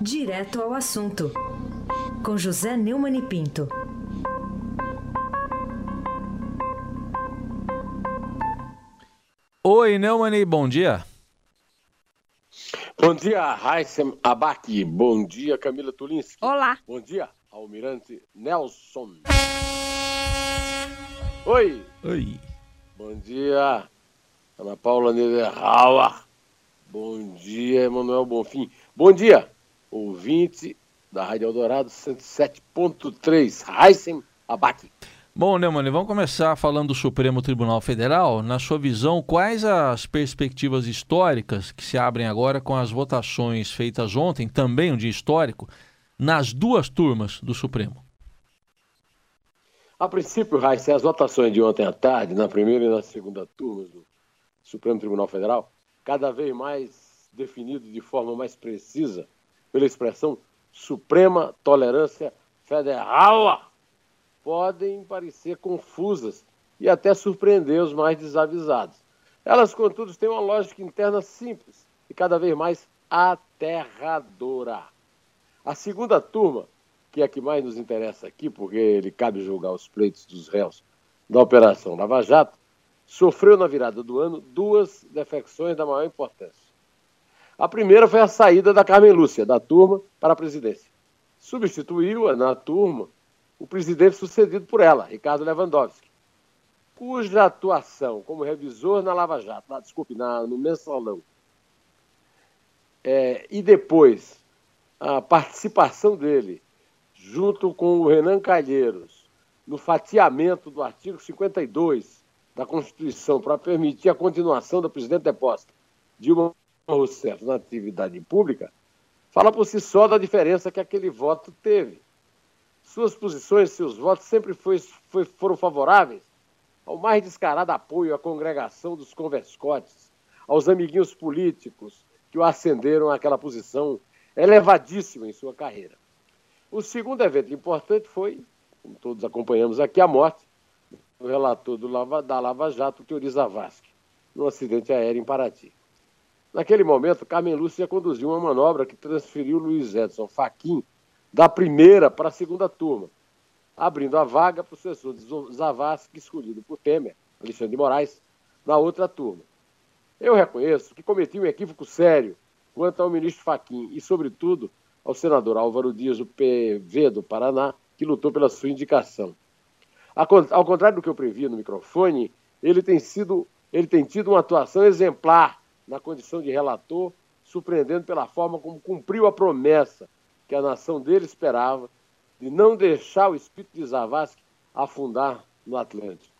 Direto ao assunto, com José Neumann e Pinto. Oi, Neumann, bom dia. Bom dia, Raíssem Abac. Bom dia, Camila Tulinski. Olá. Bom dia, Almirante Nelson. Oi. Oi. Bom dia, Ana Paula Niederauer. Bom dia, Emanuel Bonfim. Bom dia, ouvinte da Rádio Eldorado 107.3, Raíssem Abac. Bom, Neumann, vamos começar falando do Supremo Tribunal Federal. Na sua visão, quais as perspectivas históricas que se abrem agora com as votações feitas ontem, também um dia histórico, nas duas turmas do Supremo? A princípio, Raíssa, as votações de ontem à tarde, na primeira e na segunda turmas do Supremo Tribunal Federal, cada vez mais definido de forma mais precisa pela expressão Suprema Tolerância Federal podem parecer confusas e até surpreender os mais desavisados. Elas, contudo, têm uma lógica interna simples e cada vez mais aterradora. A segunda turma, que é a que mais nos interessa aqui, porque ele cabe julgar os pleitos dos réus da Operação Lava Jato, sofreu na virada do ano duas defecções da maior importância. A primeira foi a saída da Carmen Lúcia, da turma, para a presidência. Substituiu-a na turma o presidente sucedido por ela, Ricardo Lewandowski, cuja atuação como revisor na Lava Jato, na, desculpe, na, no Mensalão, é, e depois a participação dele, junto com o Renan Calheiros, no fatiamento do artigo 52 da Constituição para permitir a continuação da presidente deposta Dilma Rousseff na atividade pública, fala por si só da diferença que aquele voto teve suas posições, seus votos sempre foi, foi, foram favoráveis ao mais descarado apoio à congregação dos converscotes, aos amiguinhos políticos que o ascenderam àquela posição elevadíssima em sua carreira. O segundo evento importante foi, como todos acompanhamos aqui, a morte do relator Lava, da Lava Jato, Teori Zavascki, num acidente aéreo em Paraty. Naquele momento, Carmen Lúcia conduziu uma manobra que transferiu Luiz Edson Fachin da primeira para a segunda turma, abrindo a vaga para o sucessor de Zavascki, escolhido por Temer, Alexandre de Moraes, na outra turma. Eu reconheço que cometi um equívoco sério quanto ao ministro Faquim e, sobretudo, ao senador Álvaro Dias, do PV do Paraná, que lutou pela sua indicação. Ao contrário do que eu previ no microfone, ele tem, sido, ele tem tido uma atuação exemplar na condição de relator, surpreendendo pela forma como cumpriu a promessa que a nação dele esperava de não deixar o espírito de Zavascki afundar no Atlântico.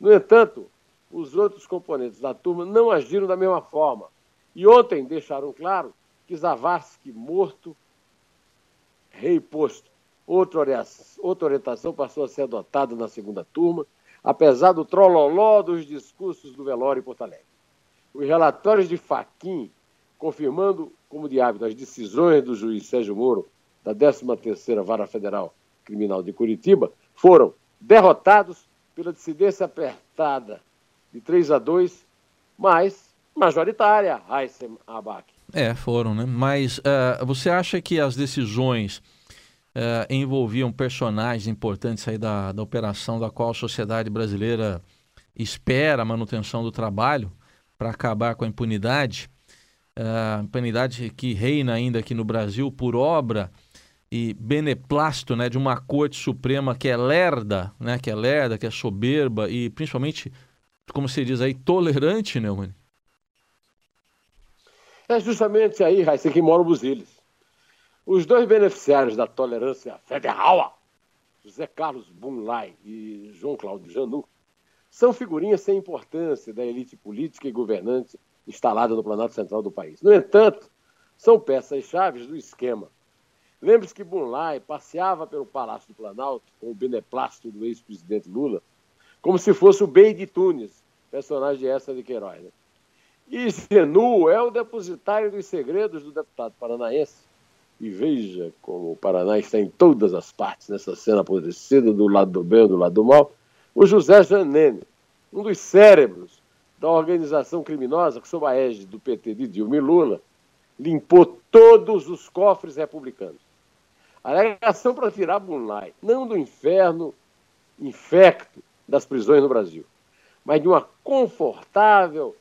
No entanto, os outros componentes da turma não agiram da mesma forma. E ontem deixaram claro que Zavascki morto, rei posto. Outra orientação passou a ser adotada na segunda turma, apesar do trololó dos discursos do velório em Porto Alegre. Os relatórios de Faquim confirmando, como de hábito, as decisões do juiz Sérgio Moro, da 13ª Vara Federal Criminal de Curitiba, foram derrotados pela dissidência apertada de 3 a 2, mas majoritária, Heissem Abac. É, foram, né? Mas uh, você acha que as decisões uh, envolviam personagens importantes aí da, da operação da qual a sociedade brasileira espera a manutenção do trabalho para acabar com a impunidade? a impunidade que reina ainda aqui no Brasil por obra e beneplácito né, de uma Corte Suprema que é lerda, né, que é lerda, que é soberba e principalmente, como se diz aí, tolerante, né, mano? É justamente aí, Raíssa, que moram os eles. Os dois beneficiários da tolerância federal, José Carlos Bunlai e João Cláudio Janu, são figurinhas sem importância da elite política e governante instalada no Planalto Central do país. No entanto, são peças-chave do esquema. Lembre-se que Bunlai passeava pelo Palácio do Planalto com o beneplácito do ex-presidente Lula, como se fosse o Bey de Tunes, personagem de essa de Queiroz. Né? E Zenu é o depositário dos segredos do deputado paranaense. E veja como o Paraná está em todas as partes nessa cena apodrecida, do lado do bem do lado do mal. O José Janene, um dos cérebros da organização criminosa que, sob a égide do PT de Dilma e Lula, limpou todos os cofres republicanos. Alegação para tirar Bunlai, não do inferno infecto das prisões no Brasil, mas de uma confortável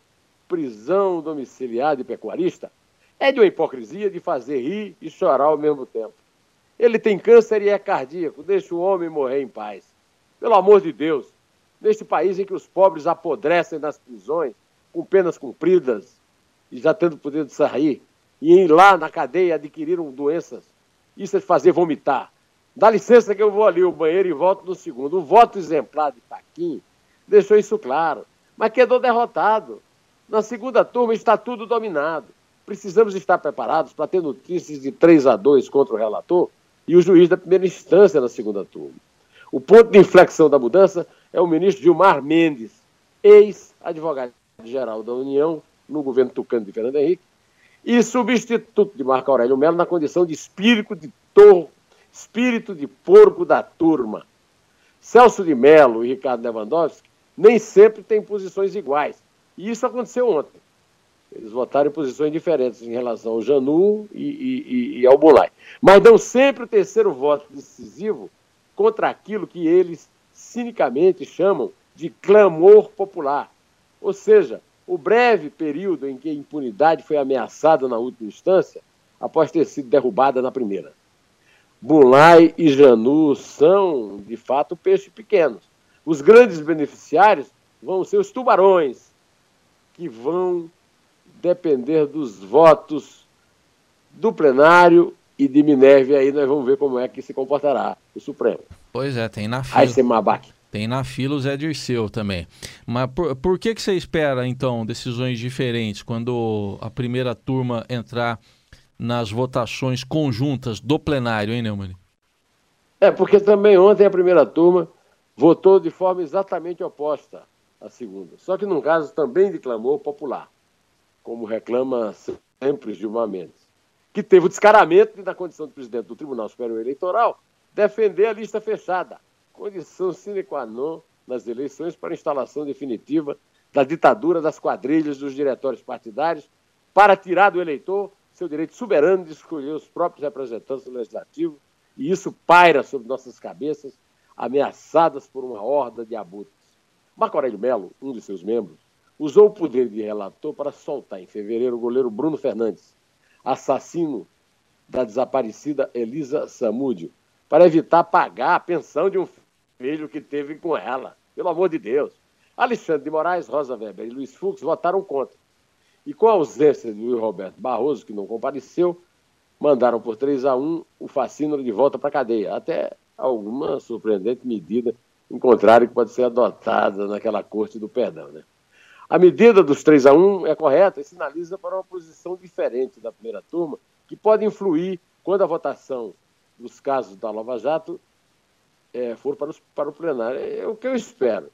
prisão domiciliar de pecuarista, é de uma hipocrisia de fazer rir e chorar ao mesmo tempo. Ele tem câncer e é cardíaco, deixa o homem morrer em paz. Pelo amor de Deus, neste país em que os pobres apodrecem nas prisões, com penas cumpridas e já tendo poder de sair, e ir lá na cadeia adquiriram doenças, isso é fazer vomitar. Dá licença que eu vou ali ao banheiro e volto no segundo. O voto exemplar de Paquim deixou isso claro, mas quedou derrotado. Na segunda turma está tudo dominado. Precisamos estar preparados para ter notícias de 3 a 2 contra o relator e o juiz da primeira instância na segunda turma. O ponto de inflexão da mudança é o ministro Gilmar Mendes, ex-advogado-geral da União no governo tucano de Fernando Henrique, e substituto de Marco Aurélio Melo na condição de espírito de torre, espírito de porco da turma. Celso de Mello e Ricardo Lewandowski nem sempre têm posições iguais. E isso aconteceu ontem. Eles votaram em posições diferentes em relação ao Janu e, e, e ao Bulay. Mas dão sempre o terceiro voto decisivo contra aquilo que eles cinicamente chamam de clamor popular. Ou seja, o breve período em que a impunidade foi ameaçada na última instância, após ter sido derrubada na primeira. Bulay e Janu são, de fato, peixes pequenos. Os grandes beneficiários vão ser os tubarões, que vão depender dos votos do plenário e de Minerva. E aí nós vamos ver como é que se comportará o Supremo. Pois é, tem na fila. Tem na fila o Zé Dirceu também. Mas por, por que, que você espera, então, decisões diferentes quando a primeira turma entrar nas votações conjuntas do plenário, hein, Neumann? É, porque também ontem a primeira turma votou de forma exatamente oposta à segunda. Só que num caso também de clamor popular, como reclama sempre Gilmar Mendes, que teve o descaramento de, na condição de presidente do Tribunal Superior Eleitoral, defender a lista fechada condição sine qua non nas eleições para a instalação definitiva da ditadura das quadrilhas dos diretórios partidários para tirar do eleitor seu direito soberano de escolher os próprios representantes legislativos e isso paira sobre nossas cabeças, ameaçadas por uma horda de abutres. Marco Aurélio Melo, um de seus membros, usou o poder de relator para soltar em fevereiro o goleiro Bruno Fernandes, assassino da desaparecida Elisa Samúdio, para evitar pagar a pensão de um filho que teve com ela. Pelo amor de Deus. Alexandre de Moraes, Rosa Weber e Luiz Fux votaram contra. E com a ausência de Luiz Roberto Barroso, que não compareceu, mandaram por 3 a 1 o fascínio de volta para a cadeia. Até alguma surpreendente medida encontraram que pode ser adotada naquela corte do perdão. Né? A medida dos 3 a 1 é correta e sinaliza para uma posição diferente da primeira turma, que pode influir quando a votação dos casos da Lava Jato é, for para, os, para o plenário. É o que eu espero.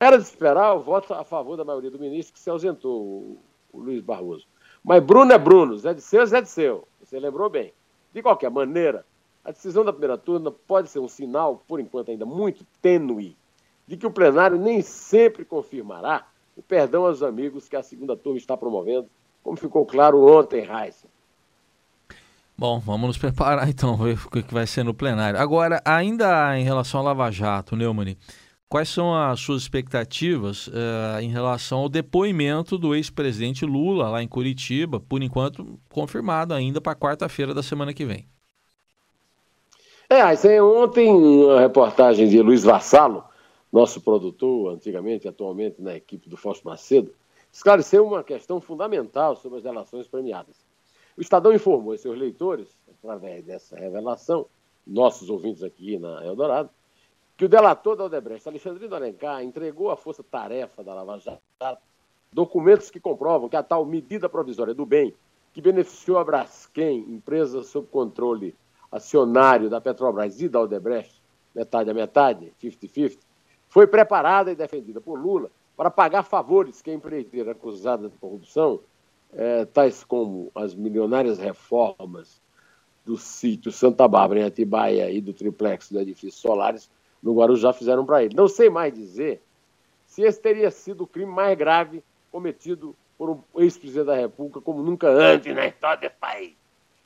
Era de esperar o voto a favor da maioria do ministro que se ausentou, o, o Luiz Barroso. Mas Bruno é Bruno, Zé de Seu é Zé de Seu. Você lembrou bem. De qualquer maneira, a decisão da primeira turma pode ser um sinal, por enquanto ainda muito tênue, de que o plenário nem sempre confirmará o perdão aos amigos que a segunda turma está promovendo, como ficou claro ontem, Raíssa. Bom, vamos nos preparar então, ver o que vai ser no plenário. Agora, ainda em relação ao Lava Jato, Neumann, quais são as suas expectativas uh, em relação ao depoimento do ex-presidente Lula lá em Curitiba, por enquanto confirmado ainda para quarta-feira da semana que vem? É, ontem uma reportagem de Luiz Vassalo, nosso produtor, antigamente, atualmente na equipe do Fausto Macedo, esclareceu uma questão fundamental sobre as relações premiadas. O Estadão informou a seus leitores, através dessa revelação, nossos ouvintes aqui na Eldorado, que o delator da Odebrecht, Alexandrino Alencar, entregou à força-tarefa da Lava Jato documentos que comprovam que a tal medida provisória do bem, que beneficiou a Braskem, empresa sob controle acionário da Petrobras e da Odebrecht, metade a metade, 50-50, foi preparada e defendida por Lula para pagar favores que a empreiteira acusada de corrupção é, tais como as milionárias reformas do sítio Santa Bárbara, em Atibaia, e do triplex do edifício Solares, no Guarujá, fizeram para ele. Não sei mais dizer se esse teria sido o crime mais grave cometido por um ex-presidente da República como nunca antes na história desse país.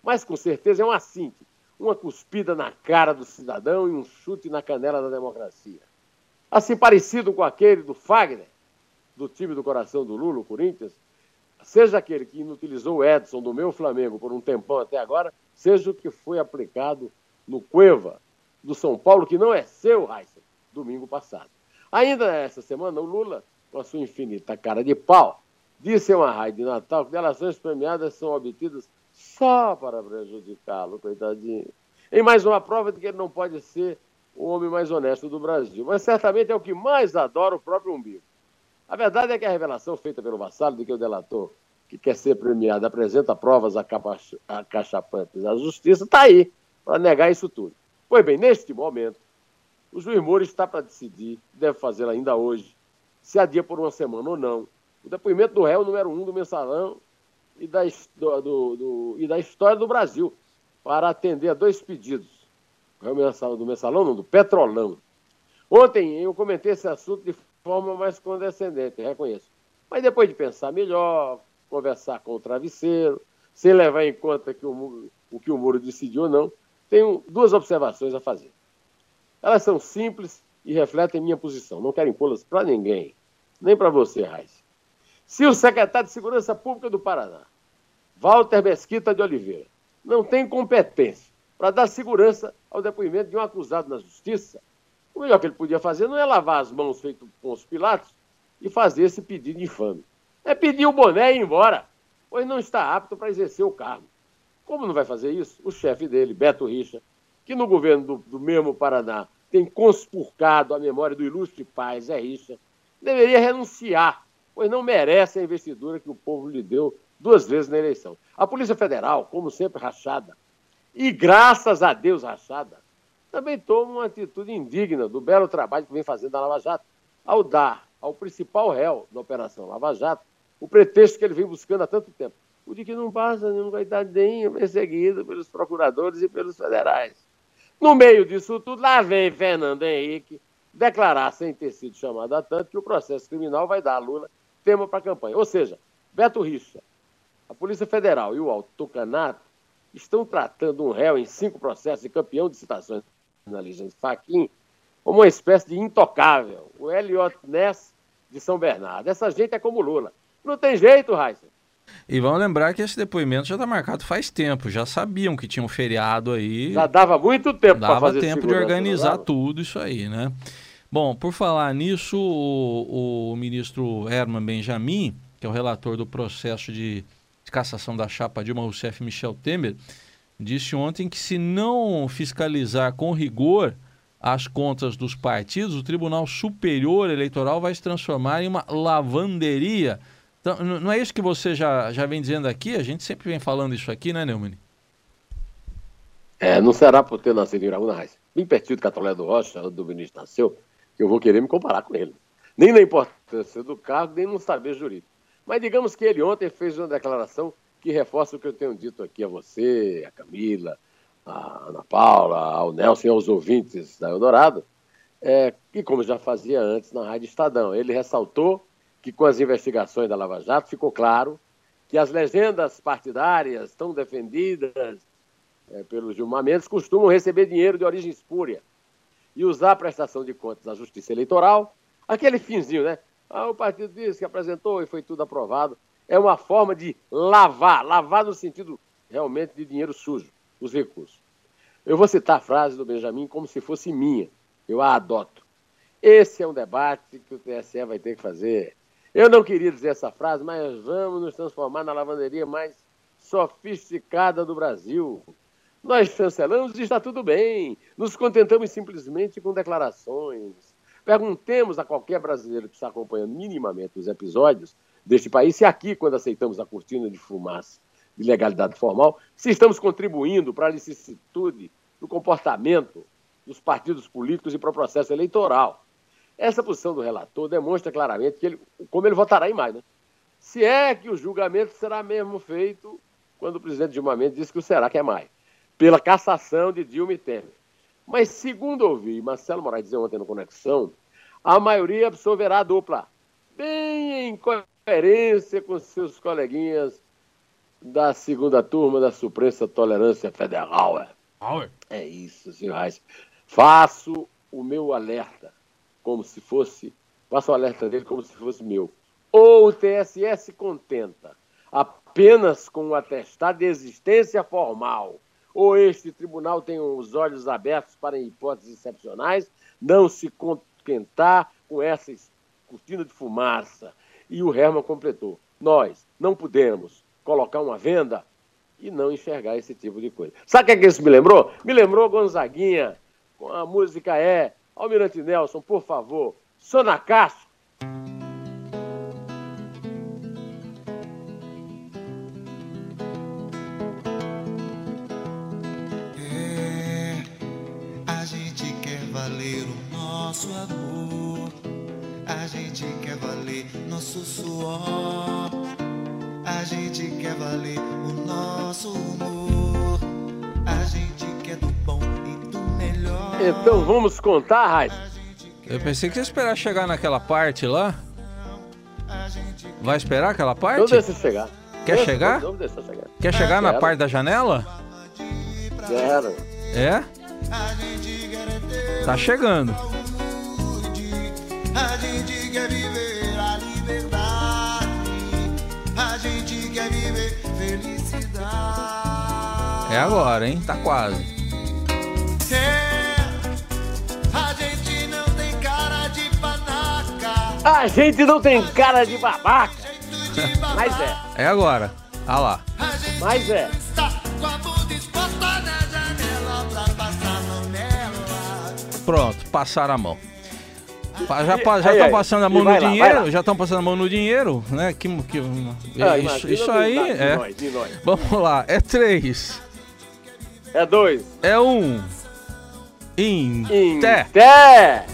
Mas com certeza é um assinte, uma cuspida na cara do cidadão e um chute na canela da democracia. Assim parecido com aquele do Fagner, do time do coração do Lula, o Corinthians, seja aquele que inutilizou o Edson do meu Flamengo por um tempão até agora, seja o que foi aplicado no Cueva do São Paulo, que não é seu, Raíssa, domingo passado. Ainda essa semana, o Lula, com a sua infinita cara de pau, disse em uma raia de Natal que delações premiadas são obtidas só para prejudicá-lo, coitadinho. Em mais uma prova de que ele não pode ser o homem mais honesto do Brasil. Mas certamente é o que mais adora o próprio umbigo. A verdade é que a revelação feita pelo vassalo de que o delator, que quer ser premiado, apresenta provas acachapantes à justiça, está aí para negar isso tudo. Pois bem, neste momento, o juiz Moura está para decidir, deve fazê-lo ainda hoje, se adia por uma semana ou não, o depoimento do réu número um do mensalão e da, do, do, e da história do Brasil, para atender a dois pedidos. Mensalão, do mensalão, não, do petrolão. Ontem eu comentei esse assunto de forma mais condescendente, reconheço. Mas depois de pensar melhor, conversar com o travesseiro, sem levar em conta que o, o que o Muro decidiu ou não, tenho duas observações a fazer. Elas são simples e refletem minha posição. Não quero impô-las para ninguém, nem para você, Raiz. Se o secretário de Segurança Pública do Paraná, Walter Mesquita de Oliveira, não tem competência para dar segurança ao depoimento de um acusado na justiça, o melhor que ele podia fazer não é lavar as mãos feito com os Pilatos e fazer esse pedido infame. É pedir o boné e ir embora, pois não está apto para exercer o cargo. Como não vai fazer isso? O chefe dele, Beto Richa, que no governo do, do mesmo Paraná tem conspurcado a memória do ilustre pai Zé Richa, deveria renunciar, pois não merece a investidura que o povo lhe deu duas vezes na eleição. A Polícia Federal, como sempre, rachada, e graças a Deus rachada, também toma uma atitude indigna do belo trabalho que vem fazendo a Lava Jato, ao dar ao principal réu da Operação Lava Jato o pretexto que ele vem buscando há tanto tempo, o de que não passa nenhum coitadinho perseguido pelos procuradores e pelos federais. No meio disso tudo, lá vem Fernando Henrique declarar, sem ter sido chamado a tanto, que o processo criminal vai dar a Lula tema para a campanha. Ou seja, Beto Richa, a Polícia Federal e o Alto Tocanato estão tratando um réu em cinco processos e campeão de citações jornalistas Faquin como uma espécie de intocável, o Elliot Ness de São Bernardo. Essa gente é como Lula. Não tem jeito, Raíssa. E vamos lembrar que esse depoimento já está marcado faz tempo, já sabiam que tinha um feriado aí. Já dava muito tempo para fazer tempo de organizar tudo isso aí, né? Bom, por falar nisso, o, o, ministro Herman Benjamin, que é o relator do processo de, de cassação da chapa Dilma Rousseff Michel Temer, disse ontem que se não fiscalizar com rigor as contas dos partidos, o Tribunal Superior Eleitoral vai se transformar em uma lavanderia. Então, não é isso que você já, já vem dizendo aqui? A gente sempre vem falando isso aqui, né, Neumann? É, não será por ter nascido em Iraúna, bem pertinho do Catolé do Rocha, onde o ministro nasceu, que eu vou querer me comparar com ele. Nem na importância do cargo, nem no saber jurídico. Mas digamos que ele ontem fez uma declaração que reforça o que eu tenho dito aqui a você, a Camila, a Ana Paula, ao Nelson e aos ouvintes da Eldorado, é, que como já fazia antes na Rádio Estadão. Ele ressaltou que com as investigações da Lava Jato ficou claro que as legendas partidárias tão defendidas é, pelos Gilmar Mendes costumam receber dinheiro de origem espúria e usar a prestação de contas da Justiça Eleitoral, aquele finzinho, né? Ah, o partido disse que apresentou e foi tudo aprovado é uma forma de lavar, lavar no sentido realmente de dinheiro sujo, os recursos. Eu vou citar a frase do Benjamin como se fosse minha, eu a adoto. Esse é um debate que o TSE vai ter que fazer. Eu não queria dizer essa frase, mas vamos nos transformar na lavanderia mais sofisticada do Brasil. Nós chancelamos e está tudo bem. Nos contentamos simplesmente com declarações. Perguntemos a qualquer brasileiro que está acompanhando minimamente os episódios deste país, se aqui, quando aceitamos a cortina de fumaça de legalidade formal, se estamos contribuindo para a licitude do comportamento dos partidos políticos e para o processo eleitoral. Essa posição do relator demonstra claramente que ele, como ele votará em maio. Né? Se é que o julgamento será mesmo feito quando o presidente Dilma Mendes disse que o será que é maio, pela cassação de Dilma e Temer. Mas, segundo ouvi Marcelo Moraes dizer ontem no Conexão, a maioria absolverá a dupla bem em coerência com seus coleguinhas da segunda turma da Suprema Tolerância Federal. É isso, senhor Reis. Faço o meu alerta como se fosse, faço o alerta dele como se fosse meu. Ou o TSE se contenta apenas com o atestado de existência formal, ou este tribunal tem os olhos abertos para hipóteses excepcionais, não se contentar com essa cortina de fumaça. E o Herman completou: nós não podemos colocar uma venda e não enxergar esse tipo de coisa. Sabe o que, é que isso me lembrou? Me lembrou Gonzaguinha, com a música é Almirante Nelson, por favor, Sonacaço. É, nosso suor. A gente quer valer o nosso humor. A gente quer do bom e do melhor. Então vamos contar, Raiz. Eu pensei que ia esperar chegar naquela parte lá. Vai esperar aquela Não parte? deixa chegar. Quer Deixa, chegar? Não deixa chegar. Quer chegar na Quero. parte da janela? Quero. É? Tá chegando. A gente É agora, hein? Tá quase. A gente não tem cara de panaca. A gente não tem cara de babaca, mas é. É agora. Ah lá. Mas é. Pronto, passaram a mão. Já já estão passando a mão no lá, dinheiro? Já estão passando a mão no dinheiro, né? Que, que, Ah, isso, isso aí de é. nós, de nós. Vamos lá, é três, É dois. é um, em, Em té. té.